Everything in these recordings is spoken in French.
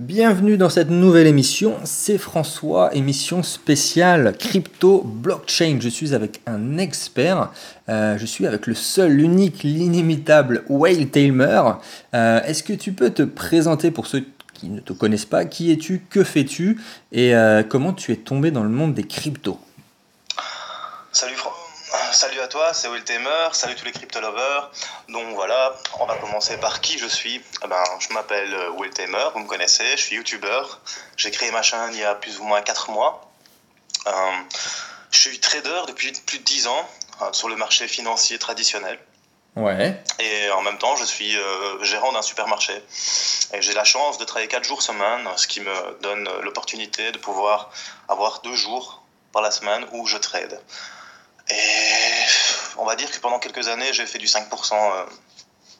Bienvenue dans cette nouvelle émission, c'est François, émission spéciale crypto blockchain. Je suis avec un expert, euh, je suis avec le seul, l'unique, l'inimitable Whale Tamer. Euh, est-ce que tu peux te présenter pour ceux qui ne te connaissent pas? Qui es-tu? Que fais-tu? Et euh, comment tu es tombé dans le monde des cryptos? Salut François. Salut à toi, c'est Will Tamer, salut tous les crypto lovers. Donc voilà, on va commencer par qui je suis. Eh ben, je m'appelle euh, Will Tamer, vous me connaissez, je suis youtubeur. J'ai créé ma chaîne il y a plus ou moins 4 mois. Euh, je suis trader depuis plus de 10 ans euh, sur le marché financier traditionnel. Ouais. Et en même temps, je suis gérant d'un supermarché. Et j'ai la chance de travailler 4 jours semaine, ce qui me donne l'opportunité de pouvoir avoir 2 jours par la semaine où je trade. Et on va dire que pendant quelques années, j'ai fait du 5% euh,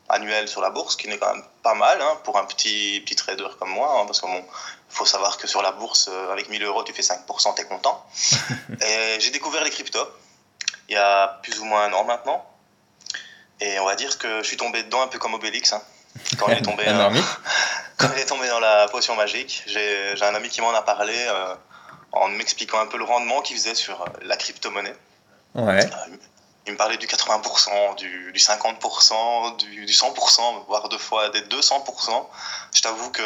annuel sur la bourse, qui n'est quand même pas mal hein, pour un petit, petit trader comme moi, hein, parce qu'il faut savoir que sur la bourse, euh, avec 1000 euros, tu fais 5%, tu es content. et j'ai découvert les cryptos il y a plus ou moins un an maintenant. Et on va dire que je suis tombé dedans un peu comme Obélix. Hein. Quand, il est tombé, dans, quand il est tombé dans la potion magique, j'ai un ami qui m'en a parlé euh, en m'expliquant un peu le rendement qu'il faisait sur la crypto-monnaie. Ouais. Euh, il me parlait du 80%, du, 50%, du, 100%, voire deux fois des 200%. Je t'avoue que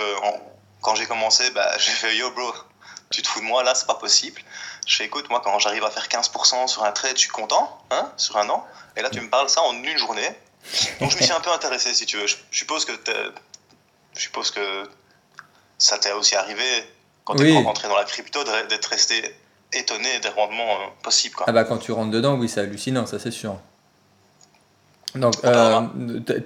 quand j'ai commencé, bah, j'ai fait Yo bro, tu te fous de moi là, c'est pas possible. Je fais écoute, moi quand j'arrive à faire 15% sur un trade, je suis content, hein, sur un an. Et là, tu me parles ça en une journée. Donc je me suis un peu intéressé, si tu veux. Je suppose que, je suppose que ça t'est aussi arrivé quand tu es rentré dans la crypto d'être resté étonné des rendements euh, possibles. Ah bah quand tu rentres dedans, oui, c'est hallucinant, ça c'est sûr. Donc, euh,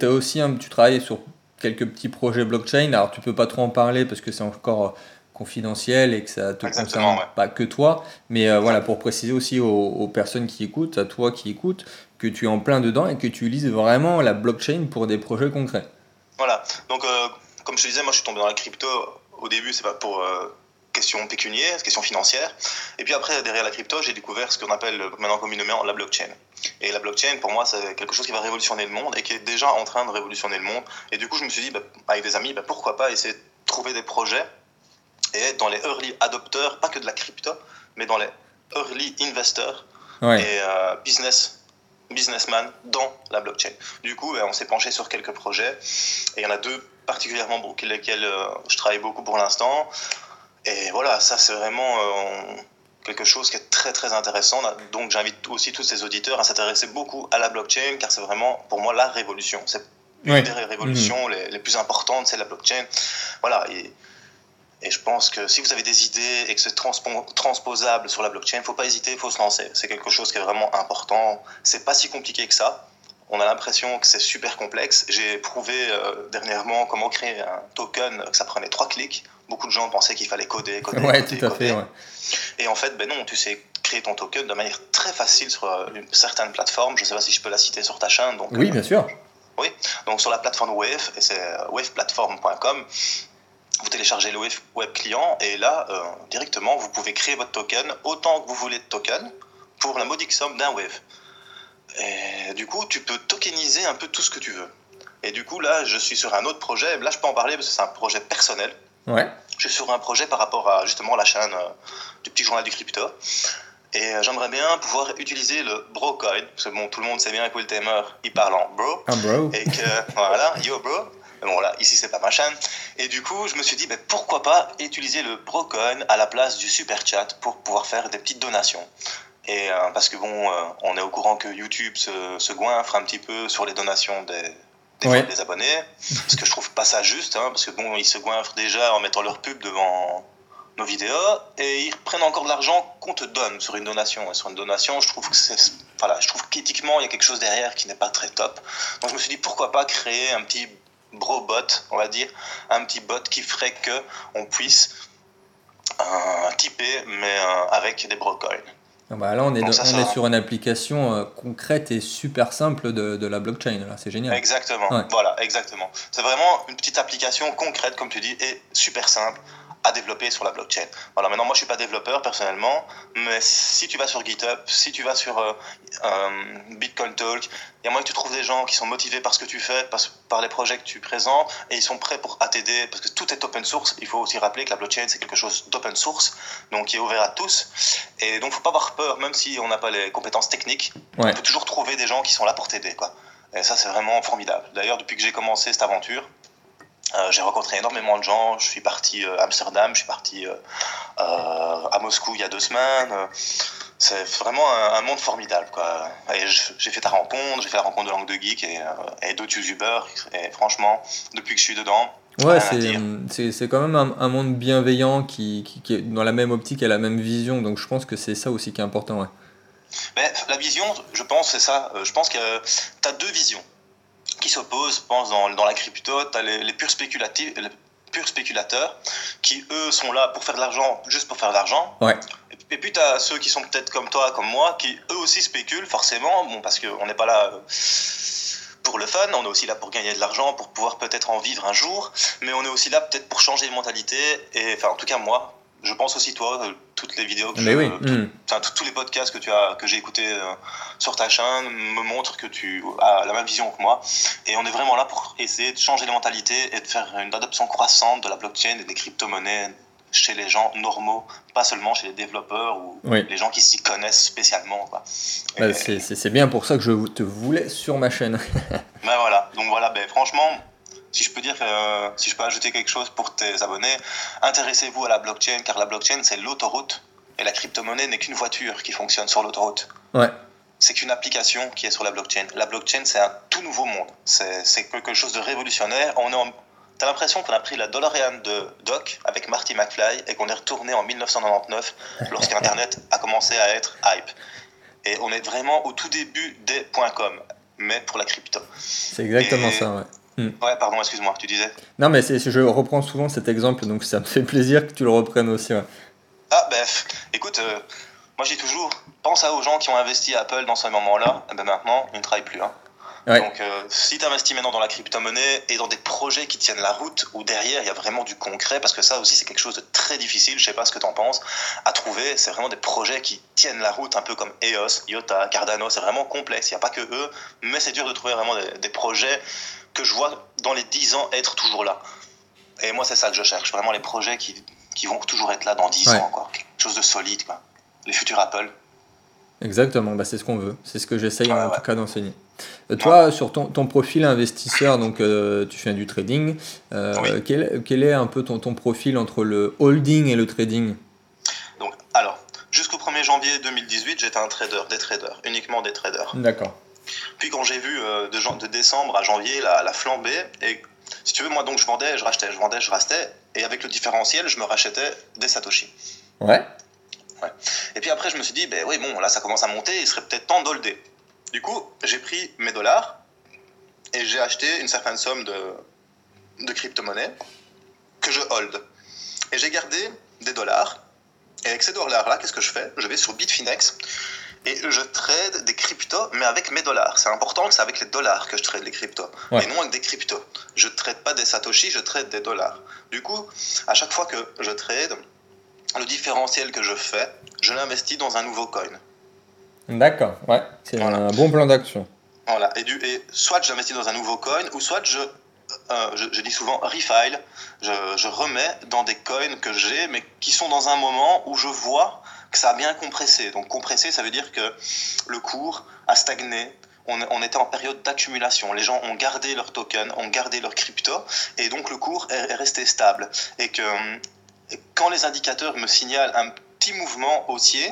as aussi un, tu travailles sur quelques petits projets blockchain. Alors, tu peux pas trop en parler parce que c'est encore euh, confidentiel et que ça te concerne pas que toi. Mais euh, voilà, pour préciser aussi aux, personnes qui écoutent, à toi qui écoutes, que tu es en plein dedans et que tu utilises vraiment la blockchain pour des projets concrets. Voilà. Donc, comme je te disais, moi, je suis tombé dans la crypto. Au début, c'est pas pour question pécuniaire, question financière. Et puis après, derrière la crypto, j'ai découvert ce qu'on appelle maintenant communément la blockchain. Et la blockchain, pour moi, c'est quelque chose qui va révolutionner le monde et qui est déjà en train de révolutionner le monde. Et du coup, je me suis dit, bah, avec des amis, bah, pourquoi pas essayer de trouver des projets et être dans les early adopteurs, pas que de la crypto, mais dans les early investors et euh, business businessman dans la blockchain. Du coup, bah, on s'est penché sur quelques projets et il y en a deux particulièrement pour lesquels euh, je travaille beaucoup pour l'instant. Et voilà, ça c'est vraiment euh, quelque chose qui est très très intéressant. Donc j'invite aussi tous ces auditeurs à s'intéresser beaucoup à la blockchain car c'est vraiment pour moi la révolution. C'est une des révolutions mhm. les, les, plus importantes, c'est la blockchain. Voilà, et, et, je pense que si vous avez des idées et que c'est transposable sur la blockchain, il ne faut pas hésiter, il faut se lancer. C'est quelque chose qui est vraiment important. C'est pas si compliqué que ça. On a l'impression que c'est super complexe. J'ai prouvé euh, dernièrement comment créer un token, que ça prenait trois clics beaucoup de gens pensaient qu'il fallait coder, coder, ouais, tout à Fait, ouais. Et en fait, ben non, tu sais créer ton token de manière très facile sur euh, une certaine plateforme. Je ne sais pas si je peux la citer sur ta chaîne. Donc, oui, bien sûr. Oui, donc sur la plateforme Wave, et c'est euh, waveplatform.com, vous téléchargez le Wave Web Client et là, euh, directement, vous pouvez créer votre token autant que vous voulez de token pour la modique somme d'un Wave. Et du coup, tu peux tokeniser un peu tout ce que tu veux. Et du coup, là, je suis sur un autre projet. Là, je peux en parler parce que c'est un projet personnel. Je suis sur un projet par rapport à justement la chaîne euh, du petit journal du crypto. Et euh, j'aimerais bien pouvoir utiliser le bro coin, parce que bon, tout le monde sait bien que Will Tamer, il parle en bro. Un bro. Et que, voilà, yo bro. bon, là, ici, c'est pas ma chaîne. Et du coup, je me suis dit, ben, pourquoi pas utiliser le bro coin à la place du super chat pour pouvoir faire des petites donations. Et euh, parce que bon, on est au courant que YouTube se, se goinfre un petit peu sur les donations des, des, abonnés. Parce que je trouve pas ça juste, hein, parce que bon, ils se goinfrent déjà en mettant leur pub devant nos vidéos et ils prennent encore de l'argent qu'on te donne sur une donation. Et sur une donation, je trouve que c'est. Voilà, je trouve qu'éthiquement, il y a quelque chose derrière qui n'est pas très top. Donc je me suis dit, pourquoi pas créer un petit bro bot, on va dire, un petit bot qui ferait que on puisse euh, typer, mais euh, avec des brocoins. Ah bah là, on est, on est sur une application euh, concrète et super simple de, de la blockchain. Là, c'est génial. Exactement. Voilà, exactement. C'est vraiment une petite application concrète, comme tu dis, et super simple à développer sur la blockchain. Voilà, maintenant moi je suis pas développeur personnellement, mais si tu vas sur GitHub, si tu vas sur euh, euh, Bitcoin Talk, il y a moyen que tu trouves des gens qui sont motivés par ce que tu fais, par, par les projets que tu présentes, et ils sont prêts pour t'aider, parce que tout est open source. Il faut aussi rappeler que la blockchain c'est quelque chose d'open source, donc qui est ouvert à tous. Et donc faut pas avoir peur, même si on n'a pas les compétences techniques, on peut toujours trouver des gens qui sont là pour t'aider, quoi. Et ça c'est vraiment formidable. D'ailleurs depuis que j'ai commencé cette aventure, euh, j'ai rencontré énormément de gens. Je suis parti euh, à Amsterdam, je suis parti euh, à Moscou il y a deux semaines. C'est vraiment un, monde formidable. Quoi. j'ai fait ta rencontre, j'ai fait la rencontre de Langue de Geek et, et d'autres youtubeurs. Et franchement, depuis que je suis dedans, Ouais, c'est quand même un, un, monde bienveillant qui, qui, qui, est dans la même optique et la même vision. Donc je pense que c'est ça aussi qui est important. Ouais. Mais la vision, je pense, c'est ça. Je pense que tu as deux visions qui s'opposent, pense, dans, dans la crypto. Tu as les, les, purs spéculatifs, les purs spéculateurs qui, eux, sont là pour faire de l'argent, juste pour faire de l'argent. Ouais. Et, puis, tu as ceux qui sont peut-être comme toi, comme moi, qui, eux aussi, spéculent, forcément, bon, parce qu'on n'est pas là euh, pour le fun, on est aussi là pour gagner de l'argent, pour pouvoir peut-être en vivre un jour, mais on est aussi là peut-être pour changer de mentalité, et enfin, en tout cas, moi, je pense aussi toi, euh, toutes les vidéos que Mais oui. mm. tous les podcasts que tu as, que j'ai écoutés euh, sur ta chaîne me montrent que tu as la même vision que moi. Et on est vraiment là pour essayer de changer les mentalités et de faire une adoption croissante de la blockchain et des crypto-monnaies chez les gens normaux, pas seulement chez les développeurs ou oui. les gens qui s'y connaissent spécialement. Bah, c'est bien pour ça que je te voulais sur ma chaîne. ben voilà, donc voilà, ben, franchement, si je peux dire, euh, si je peux ajouter quelque chose pour tes abonnés, intéressez-vous à la blockchain, car la blockchain, c'est l'autoroute, et la crypto-monnaie n'est qu'une voiture qui fonctionne sur l'autoroute. Ouais. C'est qu'une application qui est sur la blockchain. La blockchain, c'est un tout nouveau monde. C'est quelque chose de révolutionnaire. On est en... T'as l'impression qu'on a pris la DeLorean de Doc avec Marty McFly et qu'on est retourné en 1999 lorsqu'Internet a commencé à être hype. Et on est vraiment au tout début des .com, mais pour la crypto. C'est exactement Et- ça, ouais. Mm. Ouais, pardon, excuse-moi, tu disais Non, mais je reprends souvent cet exemple, donc ça me fait plaisir que tu le reprennes aussi. ouais. Ah, bref, écoute, euh, moi dis toujours, pense à aux gens qui ont investi à Apple dans ce moment-là, et ben maintenant, ils ne travaillent plus. Hein. Ouais. Donc, euh, si tu investis maintenant dans la crypto-monnaie et dans des projets qui tiennent la route, où derrière il y a vraiment du concret, parce que ça aussi c'est quelque chose de très difficile, je sais pas ce que tu en penses, à trouver, c'est vraiment des projets qui tiennent la route, un peu comme EOS, IOTA, Cardano, c'est vraiment complexe, il n'y a pas que eux, mais c'est dur de trouver vraiment des, des projets que je vois dans les 10 ans être toujours là. Et moi c'est ça que je cherche, vraiment les projets qui, qui vont toujours être là dans 10 Ouais. ans, quoi. quelque chose de solide, quoi. les futurs Apple. Exactement, bah, c'est ce qu'on veut. C'est ce que j'essaye en ouais. tout cas d'enseigner. Euh, toi, sur ton, ton profil investisseur, donc euh, tu fais du trading. euh, Oui. quel, quel est un peu ton, ton profil entre le holding et le trading? Donc, alors, jusqu'au 1er janvier 2018, j'étais un trader, des traders, uniquement des traders. D'accord. Puis quand j'ai vu euh, de, décembre à janvier la, la flambée, et si tu veux, moi donc je vendais, je rachetais, je vendais, je rachetais, et avec le différentiel, je me rachetais des Satoshi. Ouais. Et puis après, je me suis dit, ben oui, bon, là ça commence à monter, il serait peut-être temps d'holder. Du coup, j'ai pris mes dollars et j'ai acheté une certaine somme de, de crypto-monnaies que je hold. Et j'ai gardé des dollars. Et avec ces dollars-là, qu'est-ce que je fais? Je vais sur Bitfinex et je trade des cryptos, mais avec mes dollars. C'est important que c'est avec les dollars que je trade les cryptos, Ouais. et non avec des cryptos. Je ne trade pas des satoshi, je trade des dollars. Du coup, à chaque fois que je trade, le différentiel que je fais, je l'investis dans un nouveau coin. D'accord, ouais. C'est Voilà. un bon plan d'action. Voilà. Et, du, et soit j'investis dans un nouveau coin, ou soit je, euh, je, je dis souvent refile, je, je remets dans des coins que j'ai, mais qui sont dans un moment où je vois que ça a bien compressé. Donc compressé, ça veut dire que le cours a stagné. On, était en période d'accumulation. Les gens ont gardé leurs tokens, ont gardé leurs crypto, et donc le cours est, est resté stable. Et que quand les indicateurs me signalent un petit mouvement haussier,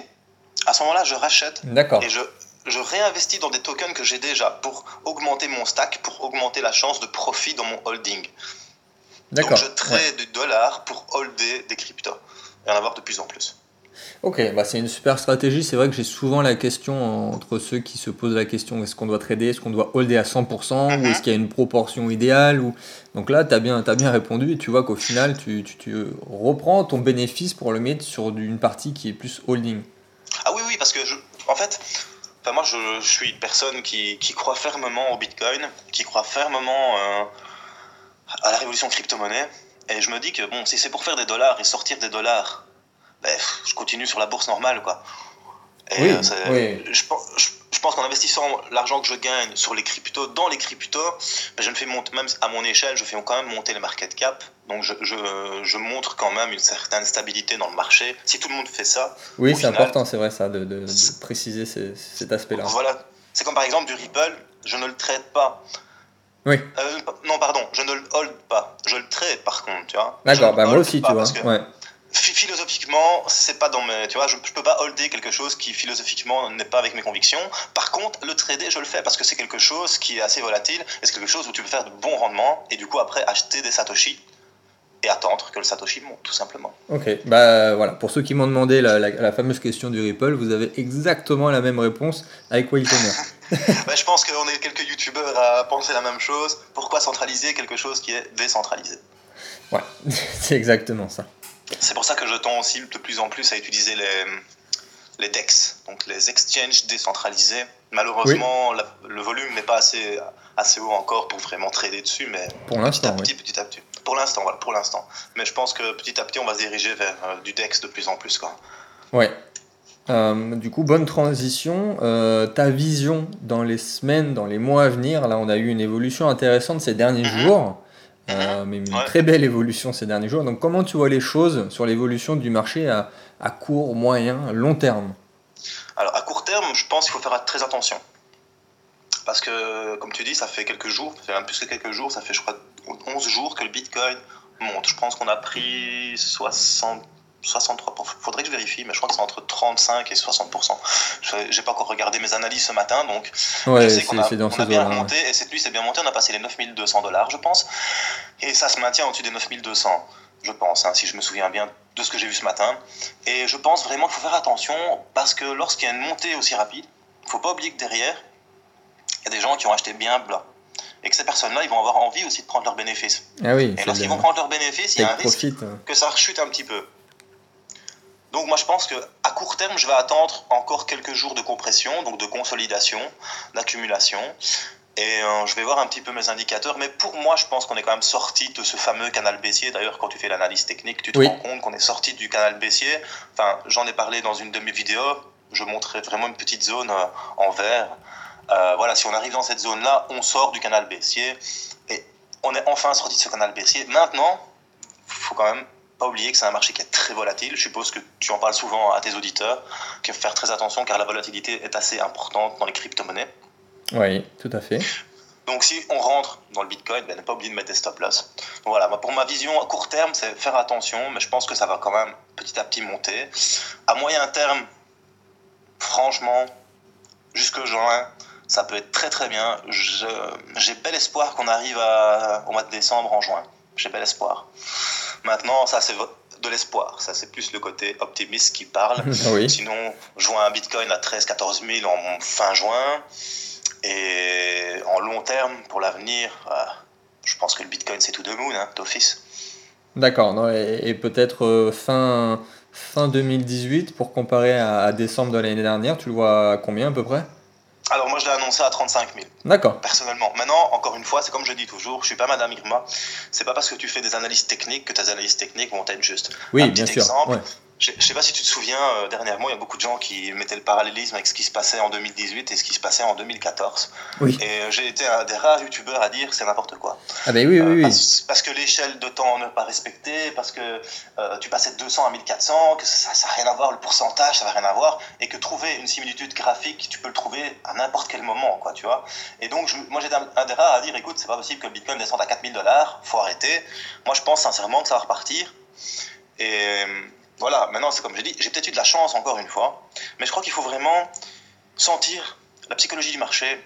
à ce moment-là, je rachète D'accord. et je, je réinvestis dans des tokens que j'ai déjà pour augmenter mon stack, pour augmenter la chance de profit dans mon holding. Donc je trade du dollar pour holder des cryptos et en avoir de plus en plus. Ok, bah c'est une super stratégie. C'est vrai que j'ai souvent la question entre ceux qui se posent la question est-ce qu'on doit trader, est-ce qu'on doit holder à 100% ou Mhm. est-ce qu'il y a une proportion idéale ou... Donc là, tu as bien, t'as bien répondu et tu vois qu'au final, tu, tu, tu reprends ton bénéfice pour le mettre sur une partie qui est plus holding. Ah oui, oui, parce que je, en fait, enfin, moi je, je suis une personne qui, qui croit fermement au Bitcoin, qui croit fermement euh, à la révolution crypto-monnaie. Et je me dis que bon, si c'est pour faire des dollars et sortir des dollars, ben, je continue sur la bourse normale, quoi. Et Oui, euh, oui. je, pense- je- je pense qu'en investissant l'argent que je gagne sur les cryptos, dans les cryptos, ben, je me fais monter, même à mon échelle, je fais quand même monter les market cap. Donc je, je, montre quand même une certaine stabilité dans le marché. Si tout le monde fait ça, Oui, c'est important, c'est vrai ça, de, de- de préciser ces- cet aspect-là. voilà. C'est comme par exemple du Ripple, je ne le trade pas. Oui, Euh, non, pardon, je ne le hold pas. Je le trade par contre, tu vois. D'accord, bah moi aussi, pas tu vois. que Ouais. Phi- philosophiquement, c'est pas dans mes. Tu vois, je, je peux pas holder quelque chose qui philosophiquement n'est pas avec mes convictions. Par contre, le trader, je le fais parce que c'est quelque chose qui est assez volatile et c'est quelque chose où tu peux faire de bons rendements et du coup, après, acheter des Satoshi et attendre que le Satoshi monte, tout simplement. Ok, bah voilà, pour ceux qui m'ont demandé la, la- la fameuse question du Ripple, vous avez exactement la même réponse avec Waytoner. Bah, je pense qu'on est quelques youtubeurs à penser la même chose. Pourquoi centraliser quelque chose qui est décentralisé? Ouais, c'est exactement ça. C'est pour ça que je tends aussi de plus en plus à utiliser les, les DEX, donc les exchanges décentralisés. Malheureusement, la- le volume n'est pas assez, assez haut encore pour vraiment trader dessus, mais Pour petit à l'instant, oui. petit, petit à petit. Pour l'instant, voilà, pour l'instant. Mais je pense que petit à petit, on va se diriger vers euh, du DEX de plus en plus. Quoi. Ouais. Euh, du coup, bonne transition. Euh, ta vision dans les semaines, dans les mois à venir, là on a eu une évolution intéressante ces derniers Mhm. jours, euh, mais une Ouais. très belle évolution ces derniers jours. Donc comment tu vois les choses sur l'évolution du marché à, à court, moyen, long terme? Alors, à court terme, je pense qu'il faut faire très attention. Parce que, comme tu dis, ça fait quelques jours, ça fait même plus que quelques jours, ça fait, je crois, 11 jours que le Bitcoin monte. Je pense qu'on a pris 60, 63, faudrait que je vérifie, mais je crois que c'est entre 35 et 60%. Je n'ai pas encore regardé mes analyses ce matin, donc Ouais, je sais c'est qu'on a, on a bien zones-là. ouais. remonté, et cette nuit c'est bien monté, on a passé les 9200 dollars, je pense, et ça se maintient au-dessus des 9200, je pense, hein, si je me souviens bien de ce que j'ai vu ce matin. Et je pense vraiment qu'il faut faire attention, parce que lorsqu'il y a une montée aussi rapide, il ne faut pas oublier que derrière, il y a des gens qui ont acheté bien bas. Et que ces personnes-là, ils vont avoir envie aussi de prendre leurs bénéfices. Ah oui, Et lorsqu'ils vont prendre leurs bénéfices, il y a un risque euh. que ça rechute un petit peu. Donc moi je pense que à court terme, je vais attendre encore quelques jours de compression, donc de consolidation, d'accumulation. Et euh, je vais voir un petit peu mes indicateurs. Mais pour moi, je pense qu'on est quand même sorti de ce fameux canal baissier. D'ailleurs, quand tu fais l'analyse technique, tu te Oui. rends compte qu'on est sorti du canal baissier. Enfin, j'en ai parlé dans une de mes vidéos. Je montrais vraiment une petite zone euh, en vert. Euh, voilà, si on arrive dans cette zone-là, on sort du canal baissier. Et on est enfin sorti de ce canal baissier. Maintenant, faut quand même pas oublier que c'est un marché qui est très volatile. Je suppose que tu en parles souvent à tes auditeurs, qu'il faut faire très attention car la volatilité est assez importante dans les crypto-monnaies. Oui, tout à fait. Donc si on rentre dans le Bitcoin, ben, ne pas oublier de mettre des stop-loss. Donc voilà, pour ma vision à court terme, c'est faire attention, mais je pense que ça va quand même petit à petit monter. À moyen terme, franchement, jusque juin, ça peut être très très bien. J'ai bel espoir qu'on arrive à- au mois de décembre en juin. J'ai bel espoir. Maintenant, ça c'est de l'espoir. Ça c'est plus le côté optimiste qui parle. Oui. Sinon, je vois un Bitcoin à 13-14 000 en fin juin. Et en long terme, pour l'avenir, euh, je pense que le Bitcoin c'est tout de moon, hein, d'office. D'accord. non, Et, et peut-être euh, fin, fin 2018 pour comparer à, à décembre de l'année dernière, tu le vois à combien à peu près? Alors moi je l'ai annoncé à 35 000. D'accord. personnellement. Maintenant, encore une fois, c'est comme je dis toujours, je suis pas Madame Irma. C'est pas parce que tu fais des analyses techniques que tes analyses techniques vont être justes. Oui, Un bien sûr. ouais. Je, je sais pas si tu te souviens, euh, dernièrement, il y a beaucoup de gens qui mettaient le parallélisme avec ce qui se passait en 2018 et ce qui se passait en 2014. Oui. Et euh, j'ai été un des rares youtubeurs à dire c'est n'importe quoi. Ah ben oui, Euh, oui, oui. parce, parce que l'échelle de temps n'est pas respectée, parce que euh, tu passais de 200 à 1400, que ça n'a rien à voir, le pourcentage, ça n'a rien à voir, et que trouver une similitude graphique, tu peux le trouver à n'importe quel moment, quoi, tu vois. Et donc, je- moi, j'étais un, un des rares à dire, écoute, c'est pas possible que le Bitcoin descende à 4000 dollars, faut arrêter. Moi, je pense sincèrement que ça va repartir. Et euh, voilà, maintenant, c'est comme je dis, j'ai peut-être eu de la chance, encore une fois, mais je crois qu'il faut vraiment sentir la psychologie du marché,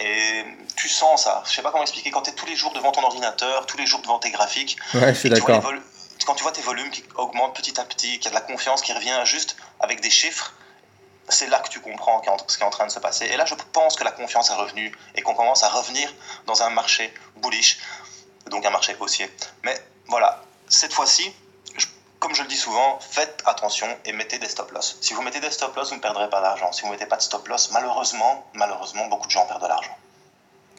et tu sens ça. Je sais pas comment expliquer. Quand tu es tous les jours devant ton ordinateur, tous les jours devant tes graphiques, Ouais, je suis d'accord. quand tu vois tes volumes qui augmentent petit à petit, qu'il y a de la confiance qui revient juste avec des chiffres, c'est là que tu comprends ce qui est en train de se passer. Et là, je pense que la confiance est revenue et qu'on commence à revenir dans un marché bullish, donc un marché haussier. Mais voilà, cette fois-ci, comme je le dis souvent, faites attention et mettez des stop-loss. Si vous mettez des stop-loss, vous ne perdrez pas d'argent. Si vous ne mettez pas de stop-loss, malheureusement, malheureusement, beaucoup de gens perdent de l'argent.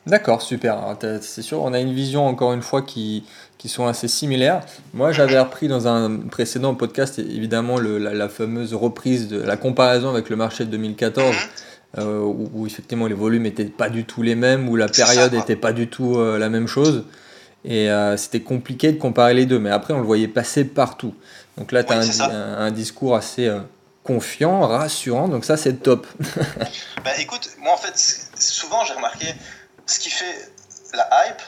D'accord, super. C'est sûr, on a une vision encore une fois qui, qui sont assez similaires. Moi, j'avais appris dans un précédent podcast, évidemment, le, la, fameuse reprise de la comparaison avec le marché de 2014, euh, où, effectivement les volumes n'étaient pas du tout les mêmes, où la période n'était pas du tout euh, la même chose. Et euh, c'était compliqué de comparer les deux, mais après, on le voyait passer partout. Donc là, tu as un, un, discours assez confiant, rassurant, donc ça, c'est top. bah écoute, moi en fait, souvent j'ai remarqué ce qui fait la hype,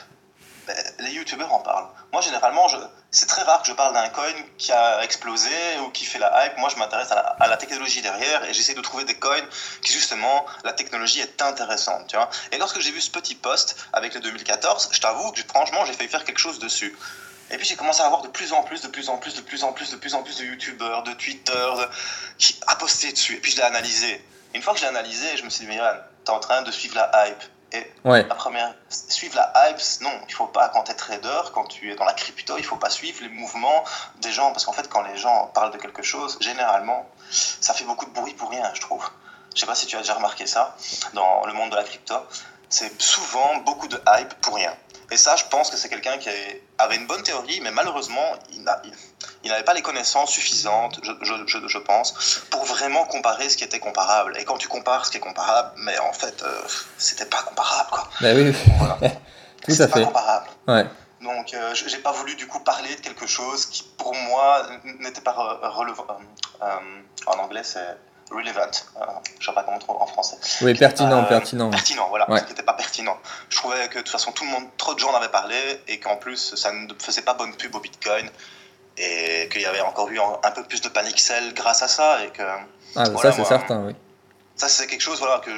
les youtubeurs en parlent. Moi, généralement, c'est très rare que je parle d'un coin qui a explosé ou qui fait la hype. Moi, je m'intéresse à, la, technologie derrière et j'essaie de trouver des coins qui, justement, la technologie est intéressante. Tu vois et lorsque j'ai vu ce petit post avec le 2014, je t'avoue que, franchement, j'ai failli faire quelque chose dessus. Et puis j'ai commencé à avoir de plus en plus, de plus en plus, de plus en plus, de plus en plus de youtubeurs, de Twitter, qui a posté dessus. Et puis je l'ai analysé. Une fois que je l'ai analysé, je me suis dit, Miran, t'es en train de suivre la hype. Et la première, suivre la hype, non, il faut pas, quand tu es trader, quand tu es dans la crypto, il faut pas suivre les mouvements des gens, parce qu'en fait, quand les gens parlent de quelque chose, généralement, ça fait beaucoup de bruit pour rien, je trouve. Je sais pas si tu as déjà remarqué ça dans le monde de la crypto. C'est souvent beaucoup de hype pour rien. Et ça, je pense que c'est quelqu'un qui avait une bonne théorie, mais malheureusement, il n'avait pas les connaissances suffisantes, je, pense, pour vraiment comparer ce qui était comparable. Et quand tu compares ce qui est comparable, mais en fait, euh, c'était pas comparable, quoi. Ben oui, tout à fait. pas comparable. Ouais. Donc, euh, j'ai pas voulu du coup parler de quelque chose qui, pour moi, n'était pas relevant. Euh, en anglais, c'est relevant, euh, je ne sais pas comment trop en français. Oui, pertinent, euh, pertinent. Pertinent, voilà, ce qui n'était pas pertinent. Je trouvais que de toute façon, tout le monde, trop de gens en avaient parlé et qu'en plus, ça ne faisait pas bonne pub au Bitcoin et qu'il y avait encore eu un peu plus de panic sell grâce à ça. Et que, ah, ça, c'est certain, oui. Ça, c'est quelque chose voilà, que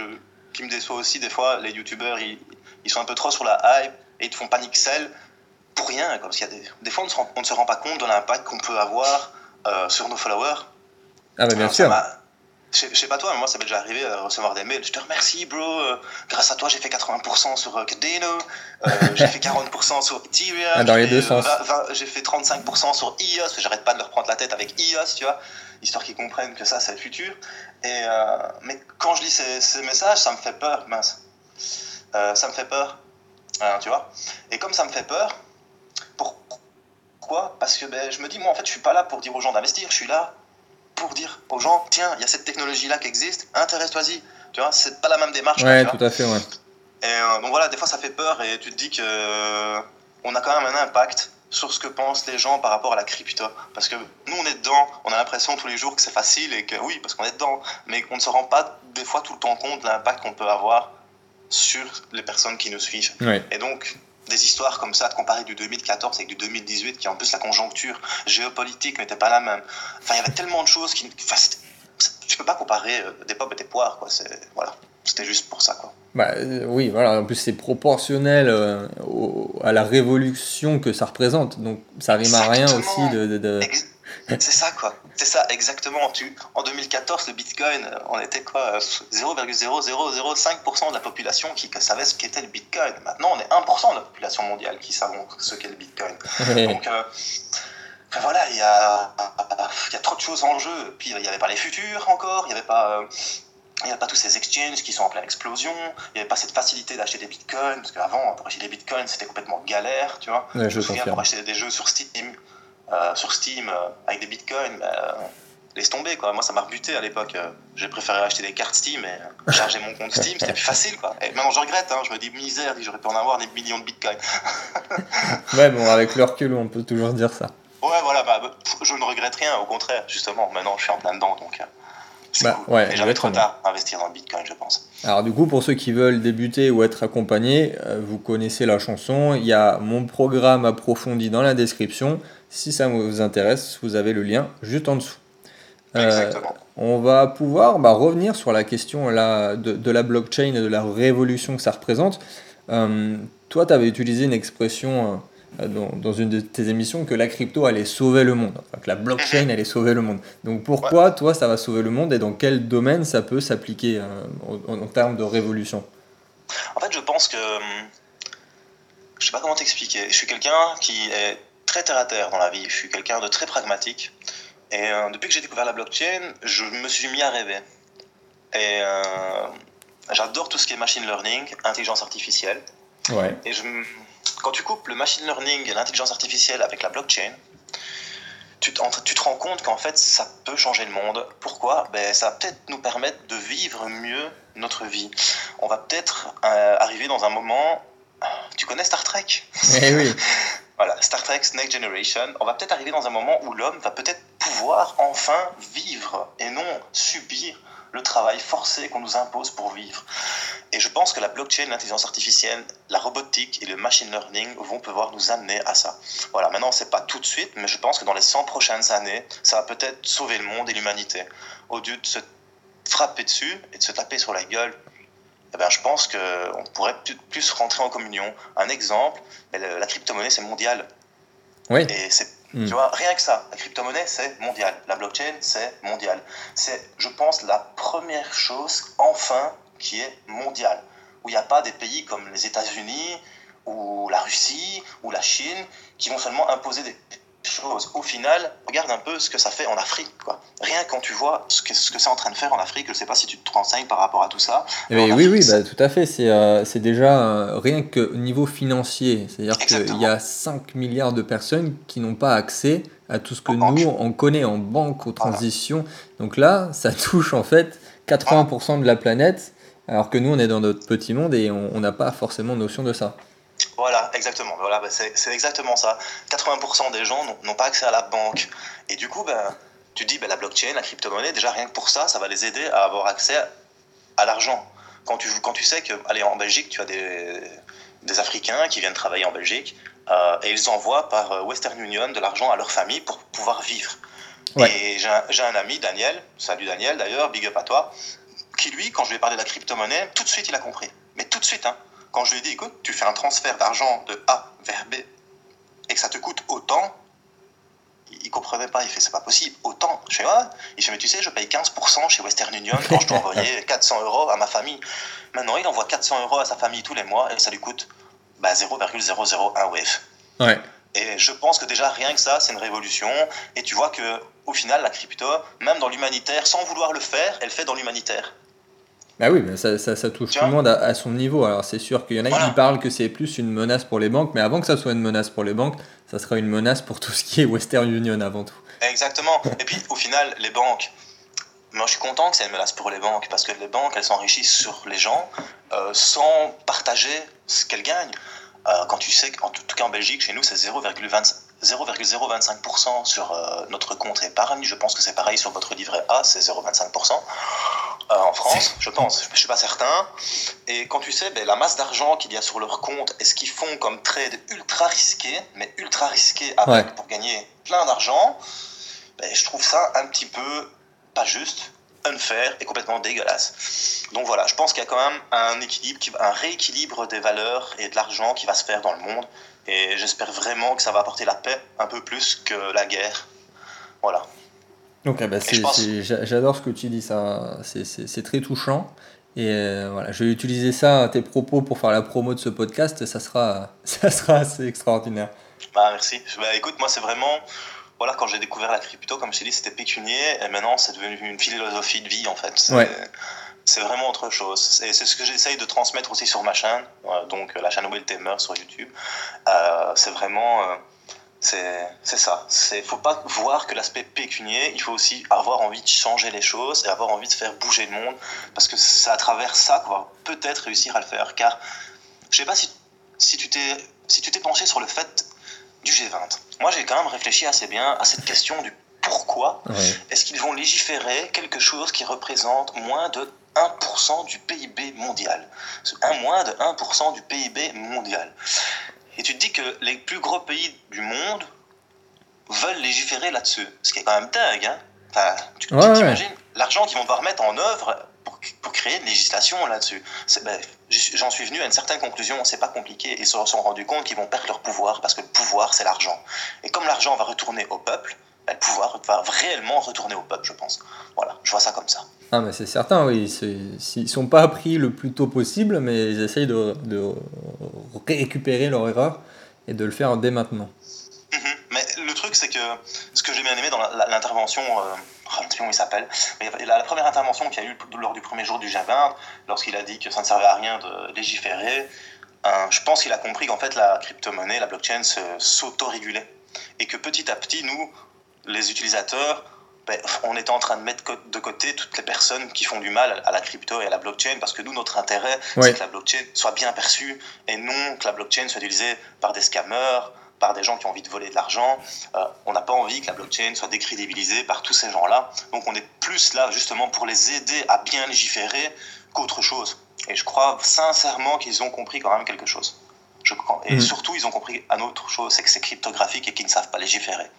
qui me déçoit aussi des fois. Les youtubeurs, ils, ils, sont un peu trop sur la hype et ils te font panic sell pour rien. Comme s'il y a des, des fois, on ne, se rend, on ne se rend pas compte de l'impact qu'on peut avoir euh, sur nos followers. Ah, bah, bien sûr je, sais pas toi, mais moi ça m'est déjà arrivé à recevoir des mails. Je te remercie, bro. Euh, grâce à toi, j'ai fait 80% sur euh, Cardano, euh, j'ai fait 40% sur Ethereum. Ah, dans les deux sens. J'ai fait 35% sur EOS. J'arrête pas de leur prendre la tête avec EOS, tu vois, histoire qu'ils comprennent que ça, c'est le futur. Et, mais quand je lis ces, messages, ça me fait peur, mince. ça me fait peur, hein, tu vois. Et comme ça me fait peur, pourquoi? Parce que ben, je me dis, moi en fait, je suis pas là pour dire aux gens d'investir, je suis là pour dire aux gens, tiens, il y a cette technologie-là qui existe, intéresse-toi-y. Tu vois, c'est pas la même démarche. Ouais, tout à fait, ouais. Et euh, donc voilà, des fois ça fait peur et tu te dis que euh, on a quand même un impact sur ce que pensent les gens par rapport à la crypto. Parce que nous, on est dedans, on a l'impression tous les jours que c'est facile et que oui, parce qu'on est dedans, mais on ne se rend pas des fois tout le temps compte de l'impact qu'on peut avoir sur les personnes qui nous suivent. Et donc, des histoires comme ça, de comparer du 2014 avec du 2018, qui en plus la conjoncture géopolitique n'était pas la même. Enfin, il y avait tellement de choses qui. Enfin, tu peux pas comparer euh, des pommes et des poires, quoi. Voilà. C'était juste pour ça, quoi. Bah, euh, oui, voilà. En plus, c'est proportionnel euh, à la révolution que ça représente. Donc, ça rime à rien aussi de. de, C'est ça, quoi. C'est ça, exactement. Tu, en 2014, le Bitcoin, on était quoi 0,0005% de la population qui savait ce qu'était le Bitcoin. Maintenant, on est 1% de la population mondiale qui savons ce qu'est le Bitcoin. Donc, euh, voilà, il y a, y a trop de choses en jeu. Puis, il n'y avait pas les futurs encore, il n'y avait pas... Euh, il n'y a pas tous ces exchanges qui sont en pleine explosion, il n'y avait pas cette facilité d'acheter des bitcoins, parce qu'avant, pour acheter des bitcoins, c'était complètement galère, tu vois. je, me souviens, pour acheter des jeux sur Steam, euh, sur Steam euh, avec des bitcoins, euh, laisse tomber quoi. Moi ça m'a rebuté à l'époque. J'ai préféré acheter des cartes Steam et charger mon compte Steam, c'était plus facile quoi. Et maintenant je regrette, hein. je me dis misère, j'aurais pu en avoir des millions de bitcoins. ouais bon avec le recul on peut toujours dire ça. Ouais voilà, bah, je ne regrette rien, au contraire justement. Maintenant je suis en plein dedans donc. Bah, ouais, et j'avais trop tard à investir dans le Bitcoin, je pense. Alors du coup, pour ceux qui veulent débuter ou être accompagnés, vous connaissez la chanson. Il y a mon programme approfondi dans la description. Si ça vous intéresse, vous avez le lien juste en dessous. Euh, on va pouvoir bah, revenir sur la question là, de, la blockchain et de la révolution que ça représente. Euh, toi, tu avais utilisé une expression euh, dans, une de tes émissions que la crypto allait sauver le monde, que la blockchain mhm. allait sauver le monde. Donc pourquoi, toi, ça va sauver le monde et dans quel domaine ça peut s'appliquer en, en, termes de révolution? En fait, je pense que. Je sais pas comment t'expliquer. Je suis quelqu'un qui est très terre à terre dans la vie. Je suis quelqu'un de très pragmatique. Et euh, depuis que j'ai découvert la blockchain, je me suis mis à rêver. Et euh, j'adore tout ce qui est machine learning, intelligence artificielle. Ouais. Et je, quand tu coupes le machine learning et l'intelligence artificielle avec la blockchain, tu te, tu te rends compte qu'en fait, ça peut changer le monde. Pourquoi? Ben, Ça va peut-être nous permettre de vivre mieux notre vie. On va peut-être euh, arriver dans un moment... Tu connais Star Trek? Eh oui. Voilà, Star Trek Next Generation, on va peut-être arriver dans un moment où l'homme va peut-être pouvoir enfin vivre et non subir le travail forcé qu'on nous impose pour vivre. Et je pense que la blockchain, l'intelligence artificielle, la robotique et le machine learning vont pouvoir nous amener à ça. Voilà, maintenant, c'est pas tout de suite, mais je pense que dans les 100 prochaines années, ça va peut-être sauver le monde et l'humanité. Au lieu de se frapper dessus et de se taper sur la gueule eh ben, je pense qu'on pourrait plus rentrer en communion. Un exemple, la crypto-monnaie, c'est mondial. Oui. Et c'est, hmm. tu vois, rien que ça, la crypto-monnaie, c'est mondial. La blockchain, c'est mondial. C'est, je pense, la première chose, enfin, qui est mondiale. Où il n'y a pas des pays comme les États-Unis, ou la Russie, ou la Chine, qui vont seulement imposer des chose. Au final, regarde un peu ce que ça fait en Afrique. Quoi. Rien quand tu vois ce que, ce que c'est en train de faire en Afrique, je ne sais pas si tu te renseignes par rapport à tout ça. oui, oui, bah, tout à fait. C'est euh, déjà euh, rien que niveau financier. C'est-à-dire qu'il y a 5 milliards de personnes qui n'ont pas accès à tout ce que nous, on connaît en banque, aux transitions. Donc là, ça touche en fait 80% de la planète, alors que nous, on est dans notre petit monde et on n'a pas forcément notion de ça. Voilà, exactement. Voilà, bah, c'est exactement ça. 80% des gens n'ont pas accès à la banque. Et du coup, ben, tu dis, ben, la blockchain, la crypto-monnaie, déjà rien que pour ça, ça va les aider à avoir accès à l'argent. Quand tu, quand tu sais que, allez, en Belgique, tu as des, des Africains qui viennent travailler en Belgique euh, et ils envoient par euh, Western Union de l'argent à leur famille pour pouvoir vivre. Et j'ai un, un, ami, Daniel, salut Daniel d'ailleurs, big up à toi, qui lui, quand je lui ai parlé de la crypto-monnaie, tout de suite il a compris. Mais tout de suite, hein. Quand je lui ai dit, écoute, tu fais un transfert d'argent de A vers B et que ça te coûte autant, il comprenait pas. Il fait, c'est pas possible. Autant. Je fais, ouais. Il fait, mais tu sais, je paye 15% chez Western Union quand je dois envoyer 400 euros à ma famille. Maintenant, il envoie 400 euros à sa famille tous les mois et ça lui coûte bah, 0,001 WEF. Ouais. Et je pense que déjà, rien que ça, c'est une révolution. Et tu vois que au final, la crypto, même dans l'humanitaire, sans vouloir le faire, elle fait dans l'humanitaire. Bah oui, mais ça, ça, touche tout le monde à, son niveau. Alors c'est sûr qu'il y en a qui parlent que c'est plus une menace pour les banques, mais avant que ça soit une menace pour les banques, ça sera une menace pour tout ce qui est Western Union avant tout. Exactement. Et puis au final, les banques, moi je suis content que c'est une menace pour les banques, parce que les banques, elles s'enrichissent sur les gens euh, sans partager ce qu'elles gagnent. Euh, quand tu sais qu'en tout cas en Belgique, chez nous, c'est 0,025% sur euh, notre compte épargne. Je pense que c'est pareil sur votre livret A, c'est 0,25%. Euh, en France, je pense, je ne suis pas certain. Et quand tu sais ben, la masse d'argent qu'il y a sur leur compte et ce qu'ils font comme trade ultra risqué, mais ultra risqué avec pour gagner plein d'argent, ben, je trouve ça un petit peu pas juste, unfair et complètement dégueulasse. Donc voilà, je pense qu'il y a quand même un équilibre, un rééquilibre des valeurs et de l'argent qui va se faire dans le monde. Et j'espère vraiment que ça va apporter la paix un peu plus que la guerre. Voilà. Ok, bah j'adore ce que tu dis, ça, c'est très touchant. Et euh, voilà, je vais utiliser ça, tes propos, pour faire la promo de ce podcast, ça sera, ça sera assez extraordinaire. Bah, merci. Bah, écoute, moi, c'est vraiment. Voilà, quand j'ai découvert la crypto, comme je t'ai dit, c'était pécunier, et maintenant, c'est devenu une philosophie de vie, en fait. C'est vraiment autre chose. Et c'est ce que j'essaye de transmettre aussi sur ma chaîne, euh, donc la chaîne Will Tamer sur YouTube. Euh, c'est vraiment. C'est ça. Il ne faut pas voir que l'aspect pécunier, il faut aussi avoir envie de changer les choses et avoir envie de faire bouger le monde, parce que c'est à travers ça qu'on va peut-être réussir à le faire. Car je ne sais pas si, si tu t'es si penché sur le fait du G20. Moi, j'ai quand même réfléchi assez bien à cette question du pourquoi est-ce qu'ils vont légiférer quelque chose qui représente moins de 1% du PIB mondial. Un moins de 1% du PIB mondial. Et tu te dis que les plus gros pays du monde veulent légiférer là-dessus. Ce qui est quand même dingue. Hein enfin, tu t'imagines l'argent qu'ils vont devoir mettre en œuvre pour, pour créer une législation là-dessus. Ben, J'en suis venu à une certaine conclusion, c'est pas compliqué. Ils se sont rendus compte qu'ils vont perdre leur pouvoir parce que le pouvoir, c'est l'argent. Et comme l'argent va retourner au peuple, ben, le pouvoir va réellement retourner au peuple, je pense. Voilà, je vois ça comme ça. Ah, mais c'est certain, oui. Ils ne sont pas appris le plus tôt possible, mais ils essayent de, de récupérer leur erreur et de le faire dès maintenant. Mhm. Mais le truc, c'est que ce que j'ai bien aimé dans l'intervention, euh, oh, il s'appelle, la, la, première intervention qu'il y a eu lors du premier jour du G20, lorsqu'il a dit que ça ne servait à rien de légiférer, Euh, je pense qu'il a compris qu'en fait, la crypto-monnaie, la blockchain s'auto-régulait. Et que petit à petit, nous, les utilisateurs, ben, on était en train de mettre de côté toutes les personnes qui font du mal à la crypto et à la blockchain parce que nous, notre intérêt, c'est que la blockchain soit bien perçue et non que la blockchain soit utilisée par des scammers, par des gens qui ont envie de voler de l'argent. Euh, on n'a pas envie que la blockchain soit décrédibilisée par tous ces gens-là. Donc on est plus là justement pour les aider à bien légiférer qu'autre chose. Et je crois sincèrement qu'ils ont compris quand même quelque chose. Je. Et mm. surtout, ils ont compris un autre chose, c'est que c'est cryptographique et qu'ils ne savent pas légiférer.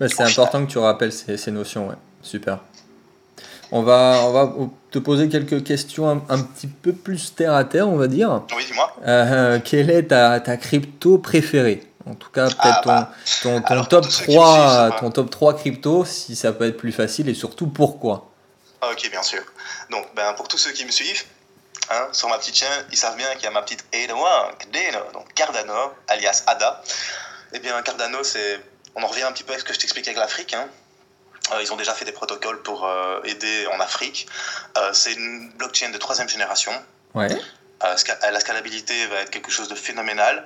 C'est important que tu rappelles ces, ces notions, ouais. Super. On va, on va te poser quelques questions un, petit peu plus terre à terre, on va dire. Oui, dis-moi. Euh, quelle est ta, ta, crypto préférée? En tout cas, peut-être ah, ton, bah, ton, top 3, ton top 3 crypto, si ça peut être plus facile, et surtout pourquoi? Ok, bien sûr. Donc, ben, pour tous ceux qui me suivent, hein, sur ma petite chaîne, ils savent bien qu'il y a ma petite Ada1, donc Cardano, alias ADA. Eh bien, Cardano, c'est on en revient un petit peu avec ce que je t'expliquais avec l'Afrique. Hein. Euh, ils ont déjà fait des protocoles pour euh, aider en Afrique. Euh, c'est une blockchain de troisième génération. Ouais. la scalabilité va être quelque chose de phénoménal.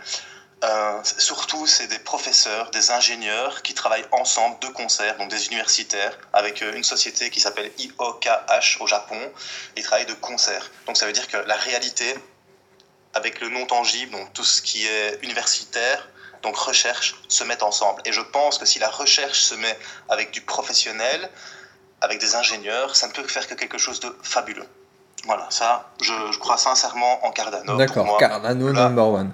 surtout, c'est des professeurs, des ingénieurs qui travaillent ensemble de concert, donc des universitaires, avec une société qui s'appelle IOKH au Japon. Ils travaillent de concert. Donc ça veut dire que la réalité, avec le non tangible, donc tout ce qui est universitaire, donc recherche, se mettent ensemble. Et je pense que si la recherche se met avec du professionnel, avec des ingénieurs, ça ne peut faire que quelque chose de fabuleux. Voilà, ça, je, crois sincèrement en Cardano. D'accord, Cardano number one.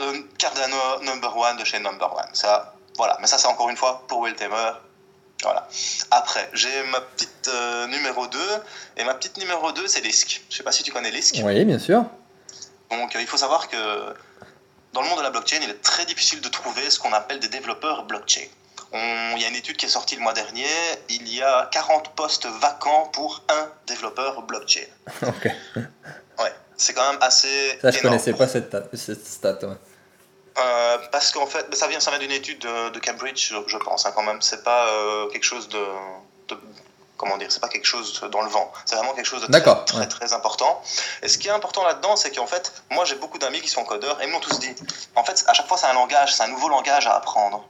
Euh, Cardano number one de chez number one. Ça, voilà, mais ça, c'est encore une fois pour Will Tamer. Voilà. Après, j'ai ma petite euh, numéro 2, et ma petite numéro 2, c'est Lisk. Je sais pas si tu connais Lisk. Oui, bien sûr. Donc, euh, il faut savoir que dans le monde de la blockchain, il est très difficile de trouver ce qu'on appelle des développeurs blockchain. il y a une étude qui est sortie le mois dernier, il y a 40 postes vacants pour un développeur blockchain. Ok. Ouais, c'est quand même assez. Ça, je connaissais pas cette, stat. Euh, parce qu'en fait, ça vient, ça vient d'une étude de, Cambridge, je, pense, hein, quand même. C'est pas euh, quelque chose de, comment dire, c'est pas quelque chose dans le vent. C'est vraiment quelque chose de très, très, très, important. Et ce qui est important là-dedans, c'est qu'en fait, moi j'ai beaucoup d'amis qui sont codeurs et ils m'ont tous dit, en fait, à chaque fois c'est un langage, c'est un nouveau langage à apprendre.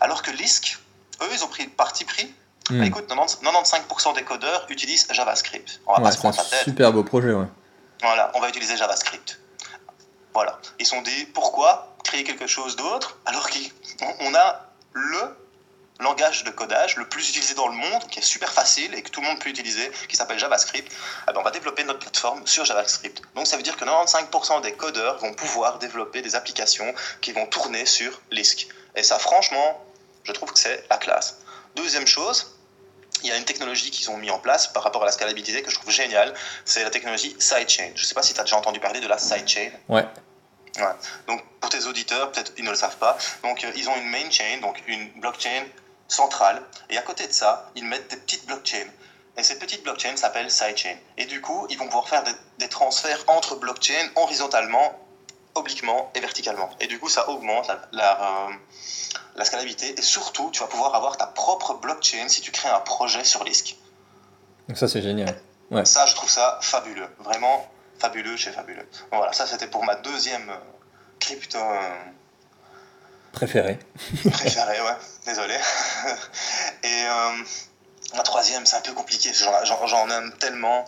Alors que Lisk, eux, ils ont pris le parti pris. Bah, écoute, 95% des codeurs utilisent JavaScript. On va pas se tête. Super beau projet, ouais. Voilà, on va utiliser JavaScript. Voilà. Ils sont dit, pourquoi créer quelque chose d'autre alors qu'on a le langage de codage le plus utilisé dans le monde, qui est super facile et que tout le monde peut utiliser, qui s'appelle JavaScript, eh ben, on va développer notre plateforme sur JavaScript. Donc ça veut dire que 95% des codeurs vont pouvoir développer des applications qui vont tourner sur Lisk. Et ça, franchement, je trouve que c'est la classe. Deuxième chose, il y a une technologie qu'ils ont mis en place par rapport à la scalabilité que je trouve géniale, c'est la technologie sidechain. Je ne sais pas si tu as déjà entendu parler de la sidechain. Ouais. ouais. Donc pour tes auditeurs, peut-être ils ne le savent pas. Donc euh, ils ont une main chain, donc une blockchain centrale. Et à côté de ça, ils mettent des petites blockchains. Et ces petites blockchains s'appellent sidechains. Et du coup, ils vont pouvoir faire des, transferts entre blockchains horizontalement, obliquement et verticalement. Et du coup, ça augmente la, la, scalabilité. Et surtout, tu vas pouvoir avoir ta propre blockchain si tu crées un projet sur Lisk. Donc ça, c'est génial. Ouais. Ça, je trouve ça fabuleux. Vraiment fabuleux chez fabuleux. voilà, ça, c'était pour ma deuxième euh, crypto... Euh, Préféré. Préféré, ouais. Désolé. Et euh, la troisième, c'est un peu compliqué. J'en aime tellement.